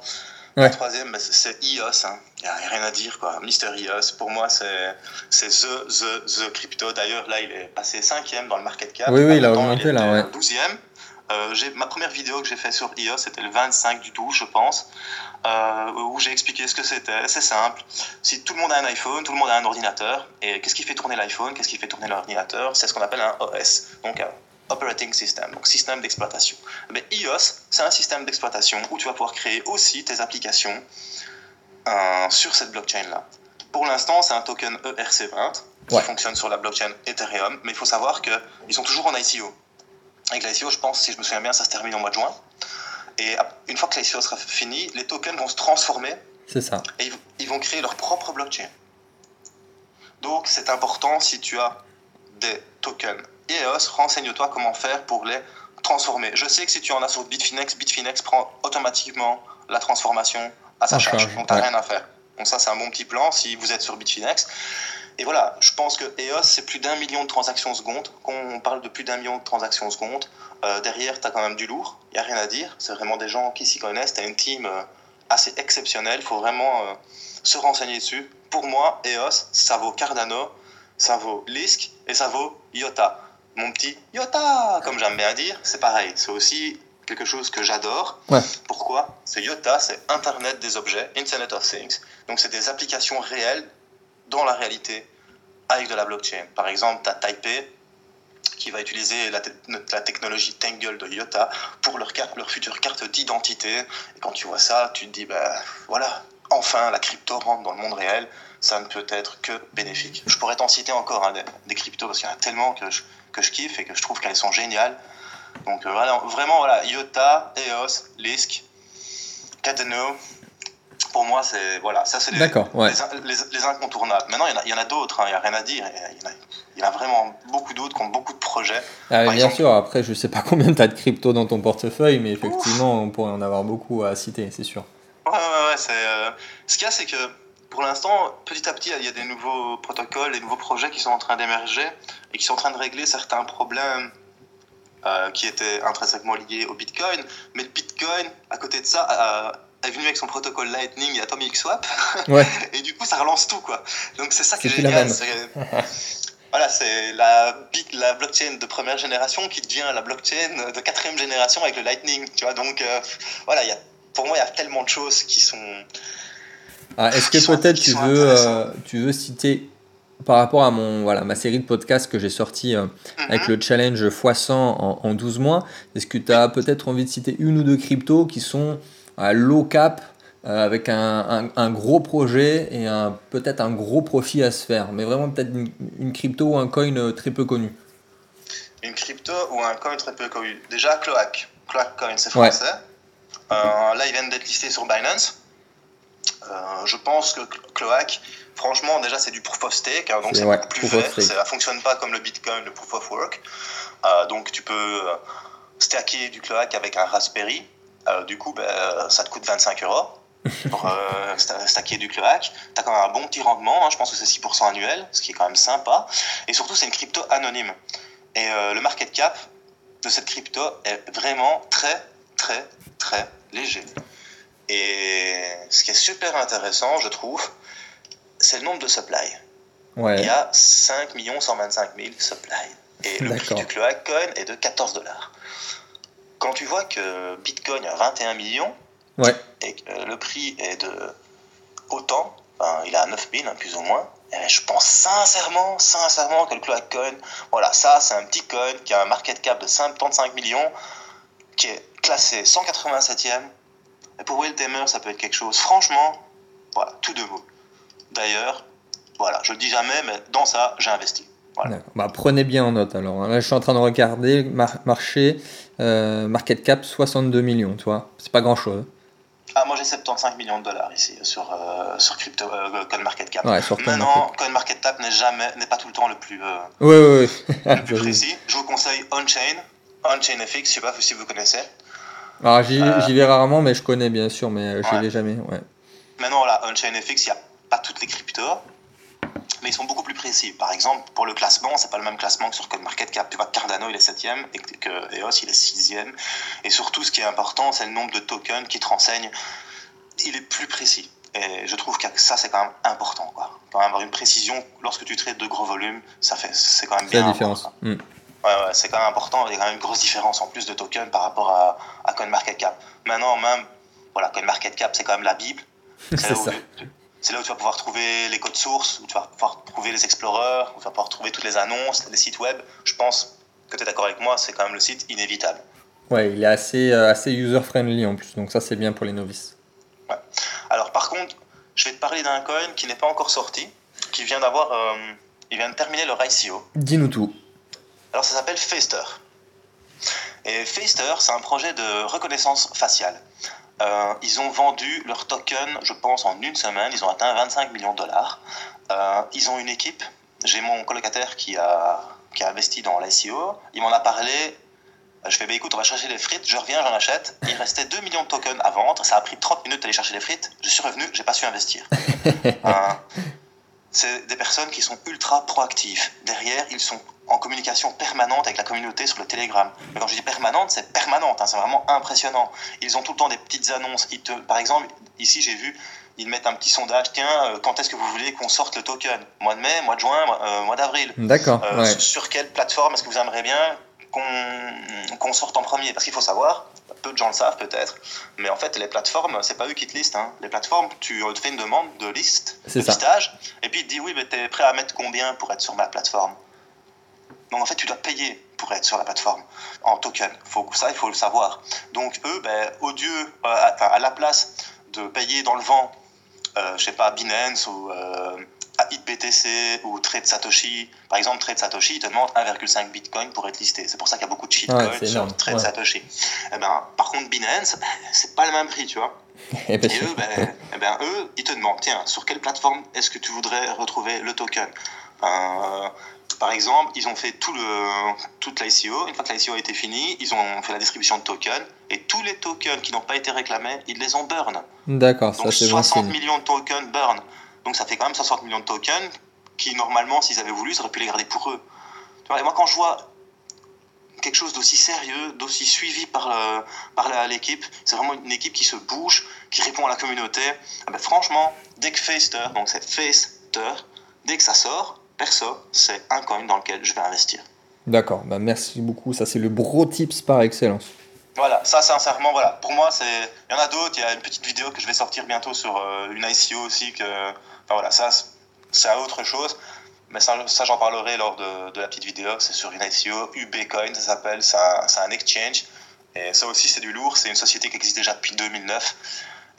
La troisième, bah, c'est EOS. Hein. Il n'y a rien à dire, quoi. Mister EOS, pour moi, c'est the, the, the crypto. D'ailleurs, là, il est passé cinquième dans le market cap. Oui, oui, il a augmenté là, ouais. Douzième. Euh, ma première vidéo que j'ai fait sur iOS, c'était le 25 du 12, je pense, euh, où j'ai expliqué ce que c'était. C'est simple. Si tout le monde a un iPhone, tout le monde a un ordinateur, et qu'est-ce qui fait tourner l'iPhone Qu'est-ce qui fait tourner l'ordinateur? C'est ce qu'on appelle un OS, donc un Operating System, donc système d'exploitation. Mais iOS, c'est un système d'exploitation où tu vas pouvoir créer aussi tes applications euh, sur cette blockchain-là. Pour l'instant, c'est un token ERC20 qui fonctionne sur la blockchain Ethereum, mais il faut savoir qu'ils sont toujours en ICO. Avec l'ICO, je pense, si je me souviens bien, ça se termine au mois de juin. Et une fois que l'ICO sera fini, les tokens vont se transformer. C'est ça. Et ils vont créer leur propre blockchain. Donc c'est important si tu as des tokens EOS, renseigne-toi comment faire pour les transformer. Je sais que si tu en as sur Bitfinex, Bitfinex prend automatiquement la transformation à sa charge. Donc tu n'as rien à faire. Donc ça, c'est un bon petit plan si vous êtes sur Bitfinex. Et voilà, je pense que EOS, c'est plus d'un million de transactions secondes. Quand on parle de plus d'un million de transactions secondes, euh, derrière, tu as quand même du lourd. Il n'y a rien à dire. C'est vraiment des gens qui s'y connaissent. Tu as une team euh, assez exceptionnelle. Il faut vraiment euh, se renseigner dessus. Pour moi, EOS, ça vaut Cardano, ça vaut Lisk et ça vaut IOTA. Mon petit IOTA, comme j'aime bien dire, c'est pareil. C'est aussi quelque chose que j'adore. Ouais. Pourquoi? C'est IOTA, c'est Internet des objets, Internet of Things. Donc c'est des applications réelles dans la réalité avec de la blockchain. Par exemple, tu as Taipei qui va utiliser la, te la, technologie Tangle de IOTA pour leur, carte, future carte d'identité. Et quand tu vois ça, tu te dis, ben voilà, enfin la crypto rentre dans le monde réel, ça ne peut être que bénéfique. Je pourrais t'en citer encore hein, des, cryptos parce qu'il y en a tellement que je, que je kiffe et que je trouve qu'elles sont géniales. Donc euh, vraiment, voilà, IOTA, EOS, Lisk, Cardano, pour moi, c'est voilà, ça c'est les, ouais. les, les, les, incontournables. Maintenant, il y en a, d'autres, il hein, n'y a rien à dire. Il y, en a, il y en a vraiment beaucoup d'autres qui ont beaucoup de projets. Ah, bien exemple, sûr, après, je sais pas combien tu as de crypto dans ton portefeuille, mais effectivement, ouf. on pourrait en avoir beaucoup à citer, c'est sûr. Ouais, ouais, ouais. C'est, euh, ce qu'il y a, c'est que pour l'instant, petit à petit, il y a des nouveaux protocoles, des nouveaux projets qui sont en train d'émerger et qui sont en train de régler certains problèmes euh, qui étaient intrinsèquement liés au Bitcoin. Mais le Bitcoin, à côté de ça, euh, est venu avec son protocole Lightning et Atomic Swap. Ouais. et du coup, ça relance tout, quoi. Donc, c'est ça qui est, génial. voilà, c'est la, la blockchain de première génération qui devient la blockchain de quatrième génération avec le Lightning, tu vois. Donc, euh, voilà, y a, pour moi, il y a tellement de choses qui sont. Ah, Est-ce que peut-être tu, veux, euh, tu veux citer par rapport à mon, voilà, ma série de podcasts que j'ai sorti euh, mm -hmm. avec le challenge x100 en, en 12 mois, est-ce que tu as peut-être envie de citer une ou deux cryptos qui sont à low cap euh, avec un, un, un, gros projet et peut-être un gros profit à se faire, mais vraiment peut-être une, une, crypto ou un coin très peu connu. Une crypto ou un coin très peu connu. Déjà, Cloak. Cloak Coin, c'est français. Ouais. Euh, là, ils viennent d'être listés sur Binance. Euh, je pense que Cloak, franchement, déjà, c'est du proof of stake, hein, donc c'est ouais, beaucoup plus vert. Ça ne fonctionne pas comme le Bitcoin, le proof of work. Euh, donc, tu peux stacker du Cloak avec un Raspberry. Euh, du coup, ben, ça te coûte 25 euros pour euh, stacker du Cloak. Tu as quand même un bon petit rendement, hein, je pense que c'est 6% annuel, ce qui est quand même sympa. Et surtout, c'est une crypto anonyme. Et euh, le market cap de cette crypto est vraiment très, très, très léger. Et ce qui est super intéressant, je trouve, c'est le nombre de supply. Ouais. Il y a 5 125 000 supply. Et le prix du Cloak Coin est de 14 dollars quand tu vois que Bitcoin a 21 millions ouais. et que le prix est de autant, enfin, il est à 9000 hein, plus ou moins, et je pense sincèrement, sincèrement que le Cloak Coin, voilà, ça c'est un petit coin qui a un market cap de 55 millions, qui est classé 187e. Et pour Will Tamer, ça peut être quelque chose. Franchement, voilà, tout de vous. D'ailleurs, voilà, je le dis jamais, mais dans ça, j'ai investi. Voilà. Bah, prenez bien en note alors. Là, je suis en train de regarder mar marché, euh, market cap 62 millions, tu vois. C'est pas grand chose. Ah, moi j'ai 75 millions de dollars ici sur, euh, sur crypto, euh, CoinMarketCap. Ouais, Maintenant, CoinMarketCap n'est jamais, n'est pas tout le temps le plus, euh, oui, oui, oui. le plus précis. Je vous conseille OnChain, OnChain FX, je sais pas si vous connaissez. Alors j'y vais rarement, mais je connais bien sûr, mais je ouais. vais jamais. Ouais. Maintenant, voilà, OnChain FX, il n'y a pas toutes les cryptos mais ils sont beaucoup plus précis. Par exemple, pour le classement, c'est pas le même classement que sur CoinMarketCap. Tu vois, Cardano, il est 7 et que EOS, il est 6 Et surtout, ce qui est important, c'est le nombre de tokens qui te renseignent. Il est plus précis. Et je trouve que ça, c'est quand même important. Quoi. Quand même avoir une précision, lorsque tu traites de gros volumes, ça fait, c'est quand même bien. La différence. Ouais, ouais, c'est quand même important. Il y a quand même une grosse différence en plus de tokens par rapport à, à CoinMarketCap. Maintenant, même, voilà, CoinMarketCap, c'est quand même la Bible. C'est ça. Tu, c'est là où tu vas pouvoir trouver les codes sources, où tu vas pouvoir trouver les explorers, où tu vas pouvoir trouver toutes les annonces, les sites web. Je pense que tu es d'accord avec moi, c'est quand même le site inévitable. Ouais, il est assez, euh, assez user-friendly en plus, donc ça c'est bien pour les novices. Ouais. Alors par contre, je vais te parler d'un coin qui n'est pas encore sorti, qui vient d'avoir, euh, il vient de terminer leur ICO. Dis-nous tout. Alors ça s'appelle Faster. Et Faster, c'est un projet de reconnaissance faciale. Euh, ils ont vendu leur token, je pense, en une semaine. Ils ont atteint 25 millions de dollars. Euh, ils ont une équipe. J'ai mon colocataire qui a, qui a investi dans l'ICO. Il m'en a parlé. Je fais, bah, écoute, on va chercher les frites, je reviens, j'en achète. Il restait 2 millions de tokens à vendre, ça a pris 30 minutes d'aller chercher les frites, je suis revenu, j'ai pas su investir. Hein. c'est des personnes qui sont ultra proactives. Derrière, ils sont en communication permanente avec la communauté sur le Telegram. Mais quand je dis permanente, c'est permanente, hein, c'est vraiment impressionnant. Ils ont tout le temps des petites annonces. Ils te, par exemple, ici j'ai vu, ils mettent un petit sondage, tiens, euh, quand est-ce que vous voulez qu'on sorte le token? Mois de mai, mois de juin, euh, mois d'avril D'accord. Euh, sur quelle plateforme est-ce que vous aimeriez bien qu'on sorte en premier? Parce qu'il faut savoir, peu de gens le savent peut-être, mais en fait les plateformes, c'est pas eux qui te listent. Hein. Les plateformes, tu te fais une demande de liste, de listage, et puis ils te disent oui, mais t'es prêt à mettre combien pour être sur ma plateforme? Donc en fait, tu dois payer pour être sur la plateforme en token. Faut, ça, il faut le savoir. Donc eux, ben, au lieu, à, la place de payer dans le vent, euh, je sais pas, Binance ou euh, ITBTC ou Trade Satoshi, par exemple, Trade Satoshi, ils te demandent 1,5 Bitcoin pour être listé. C'est pour ça qu'il y a beaucoup de shitcoins sur Trade Satoshi. Eh ben, par contre, Binance, ben, c'est pas le même prix, tu vois. Et, eux, ben, eh ben, eux, ils te demandent, tiens, sur quelle plateforme est-ce que tu voudrais retrouver le token? Euh, par exemple, ils ont fait tout le, toute l'ICO. Une fois que l'ICO a été fini, ils ont fait la distribution de tokens. Et tous les tokens qui n'ont pas été réclamés, ils les ont burn. D'accord, ça c'est 60 millions de tokens burn. Donc ça fait quand même 60 millions de tokens qui, normalement, s'ils avaient voulu, ils auraient pu les garder pour eux. et moi, quand je vois quelque chose d'aussi sérieux, d'aussi suivi par, par l'équipe, c'est vraiment une équipe qui se bouge, qui répond à la communauté. Ah ben, franchement, dès que Faster, donc c'est Faster, dès que ça sort, perso, c'est un coin dans lequel je vais investir. D'accord, bah merci beaucoup. Ça, c'est le bro tips par excellence. Voilà, ça sincèrement, voilà. Pour moi, c'est. Il y en a d'autres. Il y a une petite vidéo que je vais sortir bientôt sur euh, une ICO aussi. Que... Enfin voilà, ça, c'est autre chose. Mais ça, ça j'en parlerai lors de, de, la petite vidéo. C'est sur une ICO, UBcoin, ça s'appelle. C'est un, un, exchange. Et ça aussi, c'est du lourd. C'est une société qui existe déjà depuis 2009.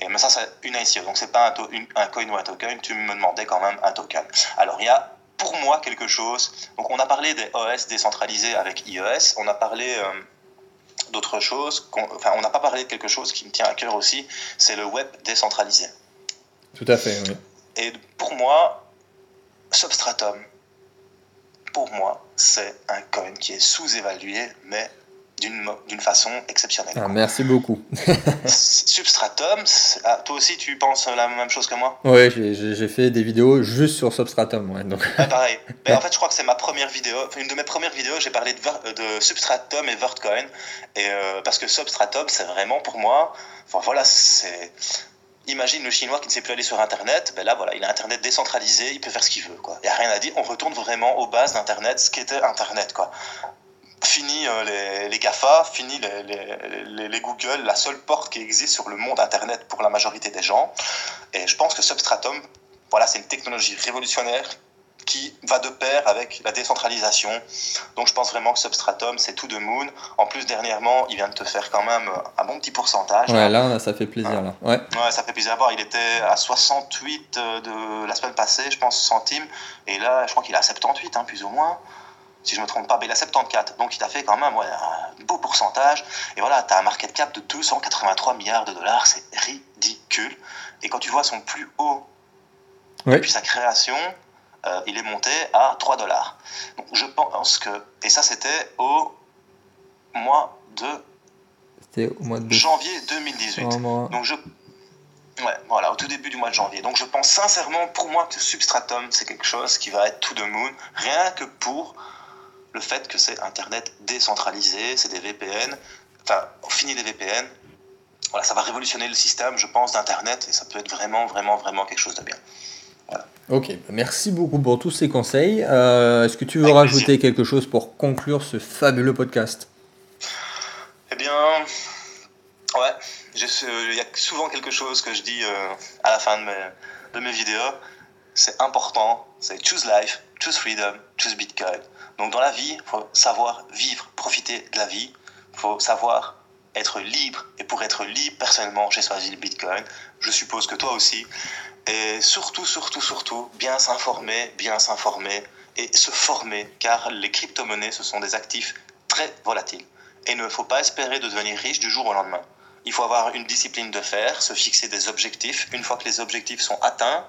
Et mais ça, c'est une ICO. Donc, c'est pas un, un coin ou un token. Tu me demandais quand même un token. Alors, il y a pour moi quelque chose. Donc on a parlé des OS décentralisés avec iOS, on a parlé euh, d'autres choses, enfin on n'a pas parlé de quelque chose qui me tient à cœur aussi, c'est le web décentralisé. Tout à fait, oui. Et pour moi, Substratum, pour moi, c'est un coin qui est sous-évalué, mais d'une façon exceptionnelle. Ah, merci beaucoup. Substratum, ah, toi aussi tu penses la même chose que moi? Oui, j'ai fait des vidéos juste sur Substratum. Ouais, donc. pareil. Mais en fait, je crois que c'est ma première vidéo, une de mes premières vidéos, j'ai parlé de, de, Substratum et Vertcoin. Et, euh, parce que Substratum, c'est vraiment pour moi, enfin voilà, c'est imagine le chinois qui ne sait plus aller sur internet ben là voilà il a internet décentralisé il peut faire ce qu'il veut quoi il n'y a rien à dire on retourne vraiment aux bases d'internet ce qu'était internet quoi fini euh, les, les, GAFA, fini les, les, les, Google, la seule porte qui existe sur le monde Internet pour la majorité des gens. Et je pense que Substratum, voilà, c'est une technologie révolutionnaire qui va de pair avec la décentralisation. Donc je pense vraiment que Substratum, c'est tout de moon. En plus, dernièrement, il vient de te faire quand même un bon petit pourcentage. Ouais, là, ça fait plaisir. Là. Ouais. ouais, ça fait plaisir à voir. Il était à 68 euh, de la semaine passée, je pense, centimes. Et là, je crois qu'il est à 78, hein, plus ou moins si je ne me trompe pas, il a 74. Donc il a fait quand même un beau pourcentage. Et voilà, tu as un market cap de 283 milliards de dollars, c'est ridicule. Et quand tu vois son plus haut depuis sa création, euh, il est monté à 3 dollars. Donc je pense que. Et ça, c'était au mois de. C'était au mois de janvier 2018. Donc je. Ouais, voilà, au tout début du mois de janvier. Donc je pense sincèrement, pour moi, que Substratum, c'est quelque chose qui va être tout de moon, rien que pour le fait que c'est Internet décentralisé, c'est des VPN, enfin, on finit les VPN, voilà, ça va révolutionner le système, je pense, d'Internet, et ça peut être vraiment, vraiment, vraiment quelque chose de bien. Ok, merci beaucoup pour tous ces conseils. Euh, est-ce que tu veux rajouter quelque chose pour conclure ce fabuleux podcast? Eh bien, ouais, il y a souvent quelque chose que je dis euh, à la fin de mes, de mes vidéos. C'est important, c'est choose life, choose freedom, choose Bitcoin. Donc dans la vie, il faut savoir vivre, profiter de la vie. Il faut savoir être libre. Et pour être libre, personnellement, j'ai choisi le Bitcoin. Je suppose que toi aussi. Et surtout, surtout, surtout, bien s'informer, bien s'informer et se former. Car les crypto-monnaies, ce sont des actifs très volatiles. Et il ne faut pas espérer de devenir riche du jour au lendemain. Il faut avoir une discipline de faire, se fixer des objectifs. Une fois que les objectifs sont atteints,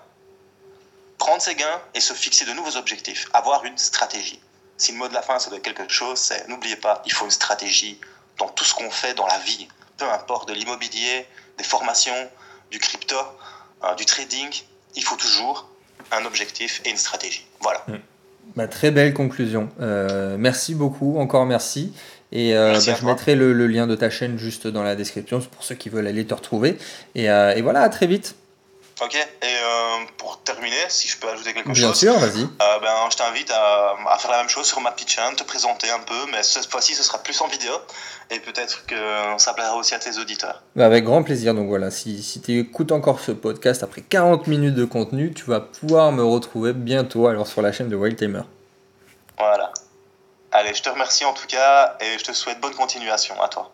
prendre ses gains et se fixer de nouveaux objectifs. Avoir une stratégie si le mot de la fin, ça doit être quelque chose, c'est n'oubliez pas, il faut une stratégie tout ce qu'on fait dans la vie, peu importe, de l'immobilier, des formations, du crypto, euh, du trading, il faut toujours un objectif et une stratégie. Voilà. Mm. Bah, très belle conclusion. Euh, merci beaucoup, encore merci. Et euh, bah, je mettrai le, lien de ta chaîne juste dans la description pour ceux qui veulent aller te retrouver. Et, et voilà, à très vite. Ok, et euh, pour terminer, si je peux ajouter quelque chose. Bien sûr, vas-y. Euh, ben, je t'invite à, à, faire la même chose sur ma petite chaîne, te présenter un peu, mais cette fois-ci, ce sera plus en vidéo. Et peut-être que ça plaira aussi à tes auditeurs. Bah, avec grand plaisir. Donc voilà, si, si tu écoutes encore ce podcast après 40 minutes de contenu, tu vas pouvoir me retrouver bientôt alors sur la chaîne de Wild Timer. Voilà. Allez, je te remercie en tout cas et je te souhaite bonne continuation à toi.